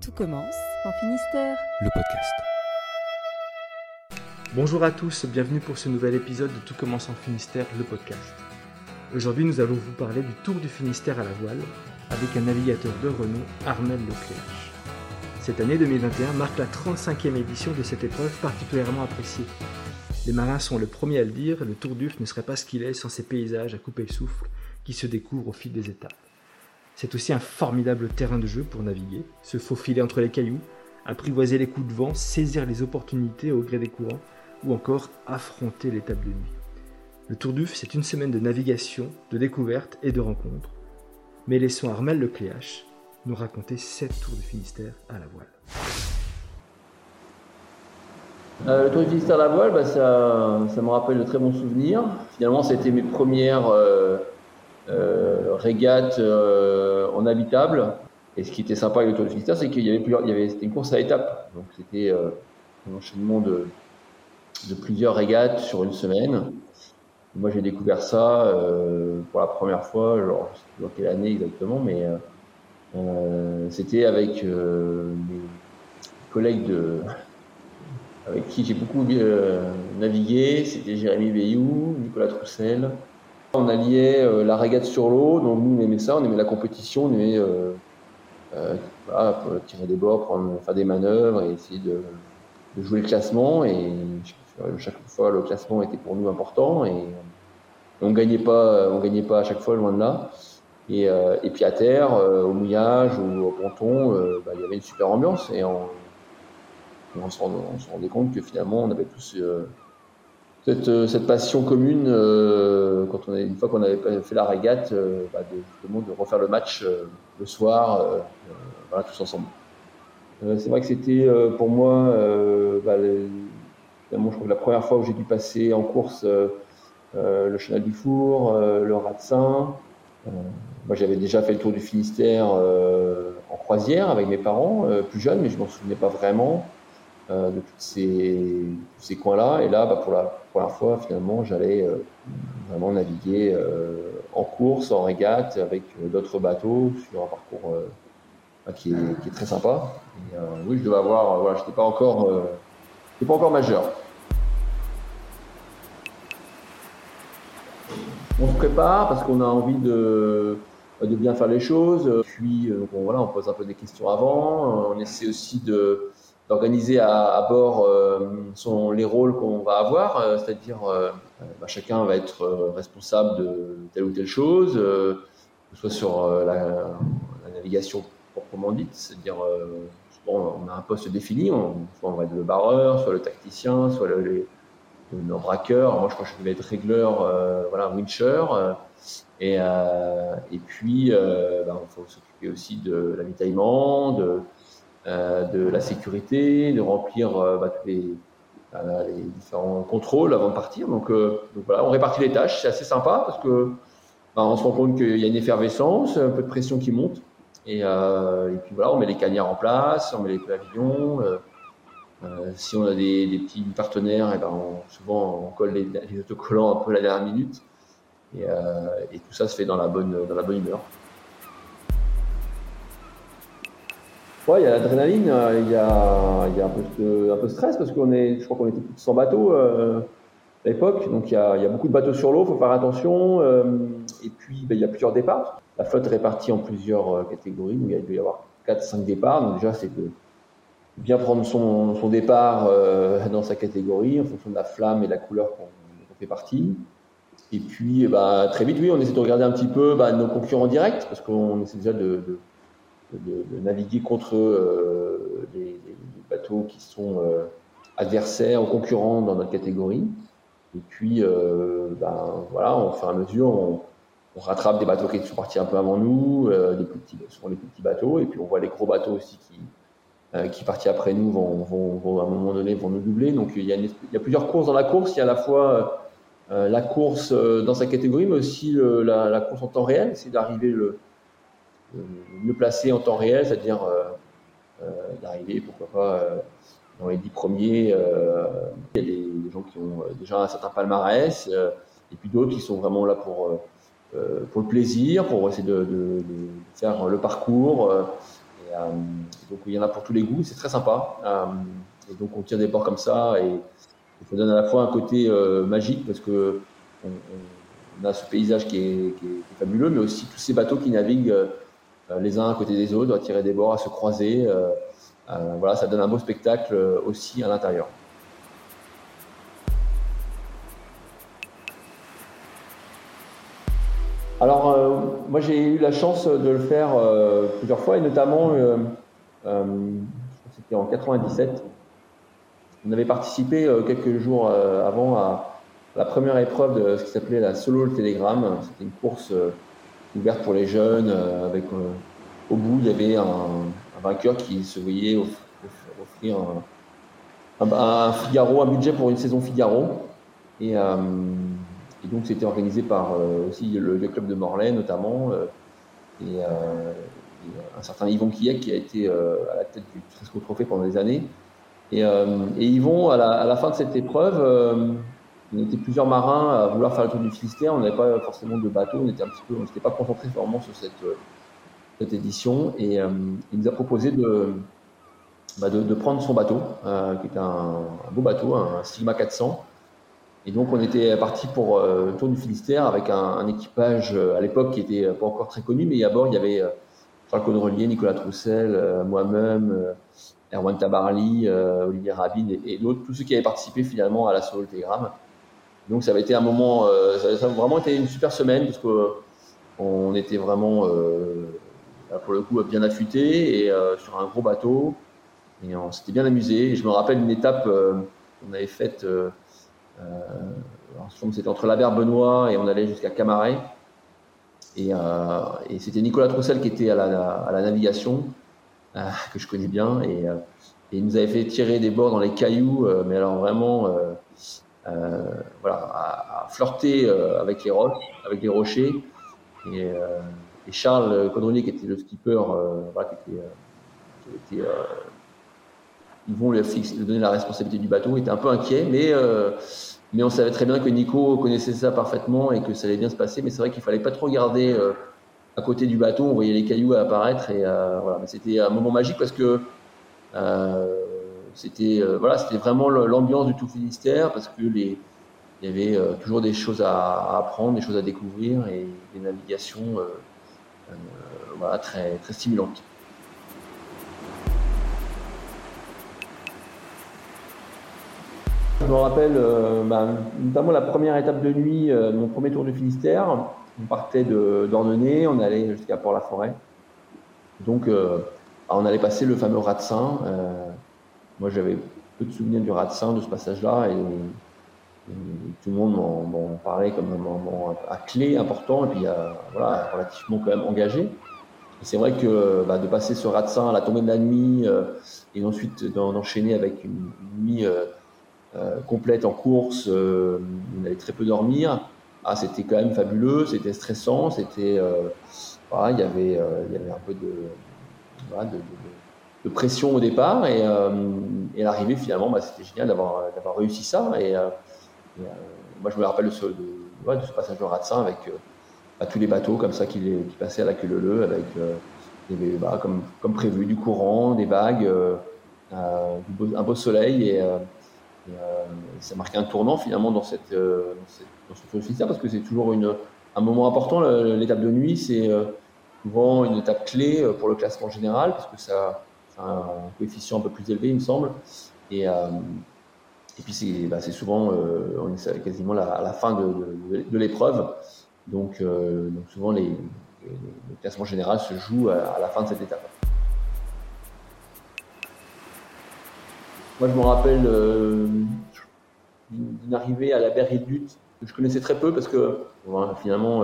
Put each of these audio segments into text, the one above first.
Tout commence en Finistère. Le podcast. Bonjour à tous, bienvenue pour ce nouvel épisode de Tout commence en Finistère, le podcast. Aujourd'hui, nous allons vous parler du Tour du Finistère à la voile avec un navigateur de renom, Armel Leclerc. Cette année 2021 marque la 35e édition de cette épreuve particulièrement appréciée. Les marins sont le premiers à le dire, le Tour d'Uf ne serait pas ce qu'il est sans ces paysages à couper le souffle qui se découvrent au fil des étapes. C'est aussi un formidable terrain de jeu pour naviguer, se faufiler entre les cailloux, apprivoiser les coups de vent, saisir les opportunités au gré des courants, ou encore affronter l'étape de nuit. Le Tour d'Uf, c'est une semaine de navigation, de découverte et de rencontres. Mais laissons Armel Lecléache nous raconter 7 tours du Finistère à la voile. Euh, le Tour du Finistère à la voile, bah, ça, me rappelle de très bons souvenirs. Finalement, c'était mes premières euh, euh, régates en habitable. Et ce qui était sympa avec le Tour du Finistère, c'est qu'il y avait, plusieurs, il y avait c'était une course à étapes. Donc c'était euh, un enchaînement de, plusieurs régates sur une semaine. Moi, j'ai découvert ça euh, pour la première fois, genre, je sais plus dans quelle année exactement, mais euh, c'était avec mes collègues de, avec qui j'ai beaucoup navigué. C'était Jérémy Bayou, Nicolas Troussel. On alliait euh, la régate sur l'eau, donc nous on aimait ça, on aimait la compétition, on aimait euh, voilà, tirer des bords, faire des manœuvres et essayer de, jouer le classement. Et chaque fois le classement était pour nous important. Et on gagnait pas, on gagnait pas à chaque fois loin de là. Et, euh, puis à terre, euh, au mouillage ou au ponton, euh, bah, il y avait une super ambiance. Et on, se, on se rendait compte que finalement on avait tous cette, cette passion commune quand on une fois qu'on avait fait la régate, bah, de, justement de refaire le match le soir, tous ensemble. c'est vrai que c'était pour moi bah, je crois la première fois où j'ai dû passer en course euh, euh, le Chenal du Four, euh, le Ratsin. moi, j'avais déjà fait le tour du Finistère en croisière avec mes parents, plus jeunes, mais je m'en souvenais pas vraiment de tous ces, coins-là. Et là, bah, pour la première fois, finalement, j'allais vraiment naviguer en course, en régate, avec d'autres bateaux sur un parcours qui est, qui, est, très sympa. Oui, je devais avoir, voilà, j'étais pas encore pas encore majeur. On se prépare parce qu'on a envie de, bien faire les choses. Puis, voilà, on pose un peu des questions avant. On essaie aussi de, d'organiser à, à, bord euh, son, les rôles qu'on va avoir, euh, c'est-à-dire euh, bah, chacun va être responsable de telle ou telle chose, que ce soit sur la, la, navigation proprement dite, c'est-à-dire bon, on a un poste défini, on, soit on va être le barreur, soit le tacticien, soit le, les, nos braqueurs. Moi, je crois que je vais être régleur, euh, voilà, wincher. Euh, et, euh, et puis, il faut s'occuper aussi de l'avitaillement, de, de la sécurité, de remplir bah, tous les, les, différents contrôles avant de partir. Donc, voilà, on répartit les tâches, c'est assez sympa parce que bah, on se rend compte qu'il y a une effervescence, un peu de pression qui monte. Et, euh, puis voilà, on met les cagnards en place, on met les pavillons. Euh, euh, si on a des, petits partenaires, et ben on, souvent on colle les, autocollants un peu à la dernière minute. Et, tout ça se fait dans la bonne humeur. Ouais, il y a l'adrénaline, il y a, il y a un, peu de, stress parce qu'on est, je crois qu'on était plus de 100 bateaux à l'époque, donc il y, a, beaucoup de bateaux sur l'eau, il faut faire attention. et puis ben, il y a plusieurs départs la flotte est répartie en plusieurs catégories. Donc, il doit y avoir 4-5 départs. Donc déjà, c'est de bien prendre son, départ euh, dans sa catégorie en fonction de la flamme et de la couleur qu'on qu fait partie. Et puis, bah, très vite, oui, on essaie de regarder un petit peu bah, nos concurrents directs parce qu'on essaie déjà de, de, naviguer contre euh, les, les, bateaux qui sont euh, adversaires ou concurrents dans notre catégorie. Et puis, bah, voilà, on fait à mesure, on, rattrape des bateaux qui sont partis un peu avant nous, euh, des petits, souvent les plus petits bateaux, et puis on voit les gros bateaux aussi qui, euh, qui partis après nous vont, à un moment donné vont nous doubler. Donc il y, a plusieurs courses dans la course. Il y a à la fois euh, la course dans sa catégorie, mais aussi la, course en temps réel, c'est d'arriver le, le, le placer en temps réel, c'est-à-dire d'arriver pourquoi pas dans les dix premiers. il y a des, gens qui ont déjà un certain palmarès, et puis d'autres qui sont vraiment là pour euh, pour le plaisir, pour essayer de, faire le parcours. Euh, donc il y en a pour tous les goûts, c'est très sympa. et donc on tire des bords comme ça et, ça donne à la fois un côté magique parce que on, a ce paysage qui est, fabuleux, mais aussi tous ces bateaux qui naviguent les uns à côté des autres, à tirer des bords, à se croiser. voilà, ça donne un beau spectacle aussi à l'intérieur. Alors, euh, moi, j'ai eu la chance de le faire euh, plusieurs fois, et notamment, euh, c'était en 97. On avait participé quelques jours avant à la première épreuve de ce qui s'appelait la Solo Telegram. C'était une course ouverte pour les jeunes, avec au bout, il y avait un, vainqueur qui se voyait offrir un, Figaro, un budget pour une saison Figaro. Et et donc, c'était organisé par euh, aussi le, club de Morlaix, notamment, euh, euh, et, un certain Yvon Quillec qui a été à la tête du Tresco Trophée pendant des années. Et, Yvon, à la, fin de cette épreuve, on était plusieurs marins à vouloir faire le tour du Finistère. On n'avait pas forcément de bateau. On était n'était pas concentré vraiment sur cette, cette édition. Et il nous a proposé de, bah, prendre son bateau, qui est un, beau bateau, un Sigma 400, et donc, on était parti pour euh, le Tour du Finistère avec un, équipage euh, à l'époque qui était pas encore très connu, mais à bord, il y avait Charles Caudrelier, Nicolas Troussel, euh, moi-même, Erwan Tabarly, Olivier Rabin et, d'autres, tous ceux qui avaient participé finalement à la Solo Telegram. Donc, ça avait été un moment, ça, a vraiment été une super semaine parce qu'on était vraiment, pour le coup, bien affûté et sur un gros bateau. Et on s'était bien amusé. Et je me rappelle une étape qu'on avait faite euh, c'était entre la Benoît et on allait jusqu'à Camaret. Et, euh, et c'était Nicolas Troussel qui était à la, à la navigation, euh, que je connais bien. Et, il nous avait fait tirer des bords dans les cailloux, mais alors vraiment, voilà, à, flirter avec les roches, avec les rochers. Et, et Charles Caudrelier, qui était le skipper, qui était, ils vont lui, donner la responsabilité du bateau. Il était un peu inquiet, mais, euh, mais on savait très bien que Nico connaissait ça parfaitement et que ça allait bien se passer. Mais c'est vrai qu'il fallait pas trop garder euh, à côté du bateau. On voyait les cailloux apparaître et euh, voilà. c'était un moment magique parce que c'était voilà, c'était vraiment l'ambiance du tout Finistère parce que il y avait toujours des choses à, apprendre, des choses à découvrir et des navigations voilà, très, très stimulantes. Je me rappelle euh, bah, notamment la première étape de nuit, euh, mon premier tour du Finistère. On partait de d'Ordonnay, on allait jusqu'à Port-la-Forêt. Donc, euh, on allait passer le fameux Ratsin. Moi, j'avais peu de souvenirs du Ratsin, de ce passage-là, et, tout le monde m'en parlait comme un moment à clé important, et puis voilà, relativement quand même engagé. C'est vrai que bah, de passer ce Ratsin à la tombée de la nuit, et ensuite d'enchaîner avec une, nuit euh, complète en course, euh, on allait très peu dormir. Ah, c'était quand même fabuleux, c'était stressant, c'était, euh, il y avait, y avait un peu de, pression au départ et, et l'arrivée finalement, bah, c'était génial d'avoir, d'avoir réussi ça. Et, moi, je me rappelle de ce, de, ce passage de Ratsin avec bah, tous les bateaux comme ça qui, passaient à la queue leu avec bah, comme, prévu du courant, des vagues, un beau soleil et euh, ça marquait un tournant finalement dans, cette, euh, dans, ce de parce que c'est toujours un moment important. L'étape de nuit, c'est euh, souvent une étape clé pour le classement général parce que ça un coefficient un peu plus élevé, il me semble. Et, et puis c'est bah, souvent, on est quasiment à la fin de, de, l'épreuve. Donc, donc, souvent les, le classement général se joue à la fin de cette étape. Moi, je me rappelle euh, d'une arrivée à la Berre que je connaissais très peu parce que finalement,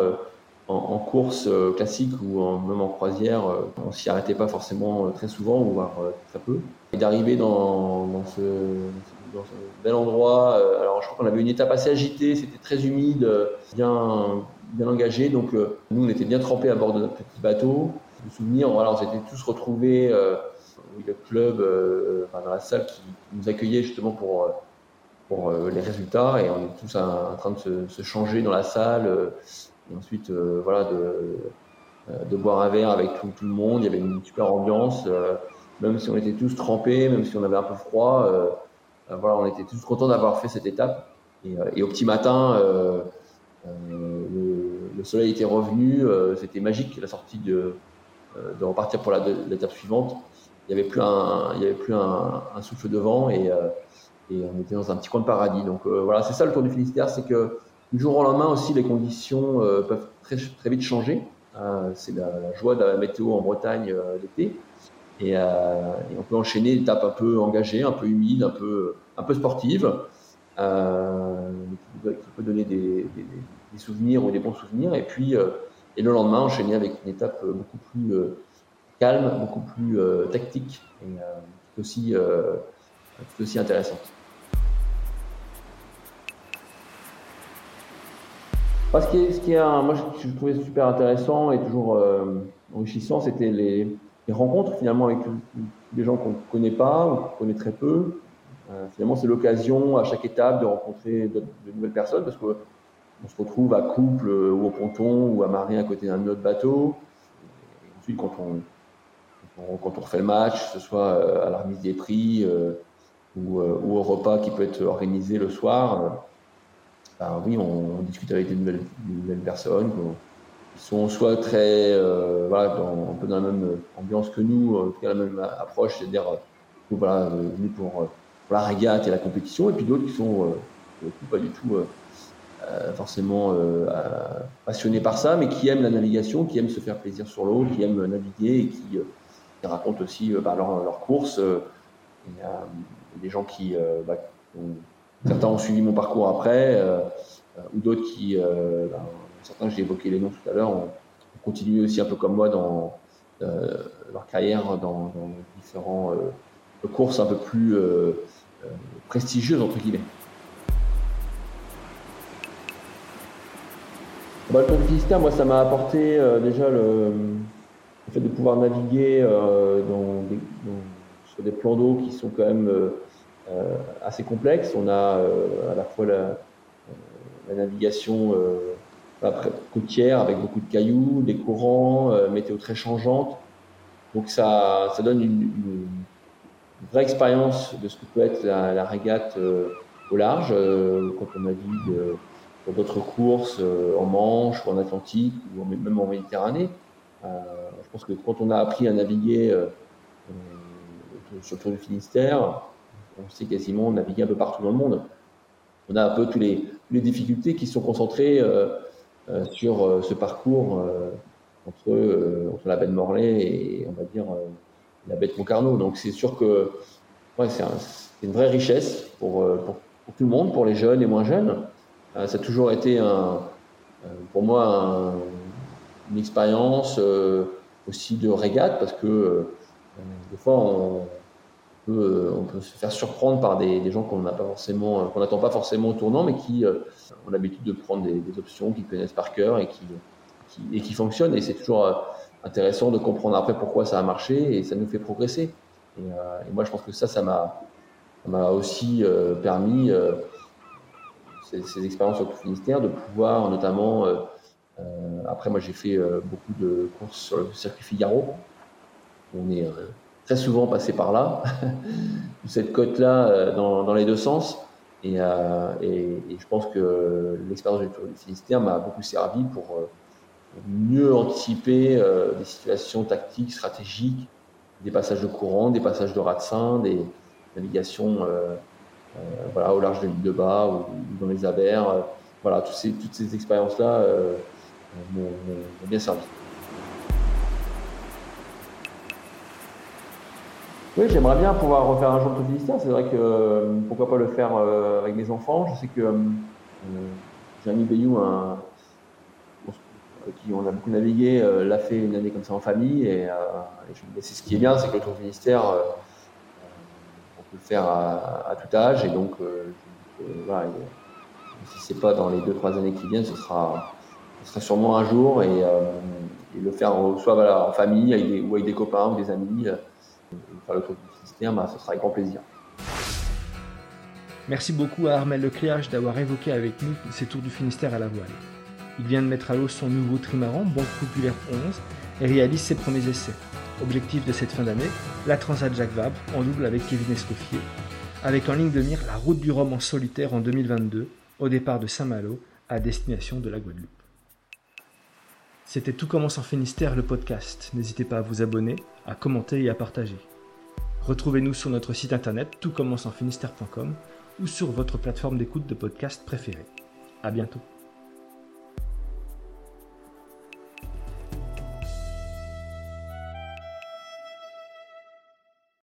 euh, en, course euh, classique ou même en croisière, on s'y arrêtait pas forcément très souvent, voire très peu. Et d'arriver dans, ce, bel endroit, alors je crois qu'on avait une étape assez agitée, c'était très humide, bien, bien engagé, donc nous on était bien trempés à bord de notre petit bateau. Je me souvenir, on s'était tous retrouvés le club, euh, dans la salle qui, nous accueillait justement pour, euh, pour euh, les résultats et on est tous en train de se, changer dans la salle et ensuite voilà de, de boire un verre avec tout, le monde. Il y avait une super ambiance, même si on était tous trempés, même si on avait un peu froid. voilà, on était tous contents d'avoir fait cette étape. Et, au petit matin, le, soleil était revenu, c'était magique la sortie de, de repartir pour l'étape suivante. Il n'y avait plus un, il y avait plus un, souffle de vent et, et, on était dans un petit coin de paradis. Donc voilà, c'est ça le Tour du Finistère, c'est que du jour au lendemain aussi, les conditions peuvent très, très vite changer. c'est la, joie de la météo en Bretagne l'été. Et, on peut enchaîner des étapes un peu engagées, un peu humides, un peu, un peu euh, qui, peut donner des, souvenirs ou des bons souvenirs. Et puis, euh, et le lendemain, enchaîner avec une étape euh, beaucoup plus calme, beaucoup plus tactique et aussi, aussi intéressante. Ce qui est, ce qui est moi, je, trouvais super intéressant et toujours enrichissant, c'était les, les, rencontres finalement avec des gens qu'on ne connaît pas ou qu'on connaît très peu. finalement, c'est l'occasion à chaque étape de rencontrer de, nouvelles personnes parce que on se retrouve à couple euh, ou au ponton ou à marée à côté d'un autre bateau. Et ensuite, quand on, quand on, refait le match, que ce soit euh, à la remise des prix euh, ou, au repas qui peut être organisé le soir, ben oui, on, discute avec des nouvelles, personnes qui sont soit très, voilà, un peu dans la même ambiance que nous, en tout cas la même approche, c'est-à-dire voilà, venus pour, pour, la régate et la compétition, et puis d'autres qui sont pas du tout euh, forcément euh, passionnés par ça, mais qui aiment la navigation, qui aiment se faire plaisir sur l'eau, qui aiment naviguer et qui, euh, racontent aussi bah, leurs leur courses. Il y a des gens qui, bah, certains ont suivi mon parcours après, ou d'autres qui, bah, certains, j'ai évoqué les noms tout à l'heure, ont, continué aussi un peu comme moi dans leur carrière dans, dans différents courses un peu plus prestigieuses entre guillemets. Bah, le Tour du moi, ça m'a apporté euh, déjà le, fait de pouvoir naviguer euh, sur des plans d'eau qui sont quand même euh, assez complexes. On a à la fois la, navigation côtière avec beaucoup de cailloux, des courants, météo très changeante. Donc ça, ça donne une, vraie expérience de ce que peut être la, la régate au large quand on navigue pour d'autres courses euh, en Manche ou en Atlantique ou même en Méditerranée. Euh, je pense que quand on a appris à naviguer euh, sur le Tour du Finistère, on sait quasiment naviguer un peu partout dans le monde. On a un peu tous les, difficultés qui sont concentrées sur ce parcours entre, la baie de Morlaix et on va dire la baie de Concarneau. Donc c'est sûr que ouais, c'est une vraie richesse pour, tout le monde, pour les jeunes et moins jeunes. Euh, ça a toujours été un, euh, pour moi une expérience euh, aussi de régate parce que des fois on peut, on peut, se faire surprendre par des, gens qu'on n'attend pas forcément au tournant, mais qui ont l'habitude de prendre des, options qu'ils connaissent par cœur et qui, fonctionnent. Et c'est toujours intéressant de comprendre après pourquoi ça a marché et ça nous fait progresser. Et, moi, je pense que ça, ça m'a, aussi permis ces, expériences au Finistère, de pouvoir notamment, euh, euh, après moi j'ai fait euh, beaucoup de courses sur le circuit Figaro, on est très souvent passé par là, cette côte-là dans, dans, les deux sens. Et, et je pense que l'expérience du Finistère m'a beaucoup servi pour mieux anticiper des situations tactiques, stratégiques, des passages de courant, des passages de ratsin, des navigations euh, voilà, au large de l'île de Bas ou, dans les Abers. Euh, voilà, toutes ces, toutes ces expériences-là euh, m'ont bien servi. Oui, j'aimerais bien pouvoir refaire un jour de Finistère. C'est vrai que pourquoi pas le faire avec mes enfants. Je sais que euh, Jérémy Bayou, un, qui on a beaucoup navigué, l'a fait une année comme ça en famille. Et, c'est ce qui est bien, c'est que le Tour Finistère, le faire à, tout âge. Et donc, euh, euh, voilà, si c'est pas dans les deux trois années qui viennent, ce sera, ce sera sûrement un jour et, euh, le faire soit voilà, en famille avec des, ou avec des copains ou des amis, bah, ce sera avec grand plaisir. Merci beaucoup à Armel Lecléage d'avoir évoqué avec nous ces tours du Finistère à la voile. Il vient de mettre à l'eau son nouveau trimaran, Banque Populaire 11, et réalise ses premiers essais. Objectif de cette fin d'année, la Transat Jacques Vabre en double avec Kevin Escoffier, avec en ligne de mire la route du Rhum en solitaire en 2022, au départ de Saint-Malo, à destination de la Guadeloupe. C'était Tout commence en Finistère, le podcast. N'hésitez pas à vous abonner, à commenter et à partager. Retrouvez-nous sur notre site internet toutcommenceenfinistère.com ou sur votre plateforme d'écoute de podcast préférée. À bientôt.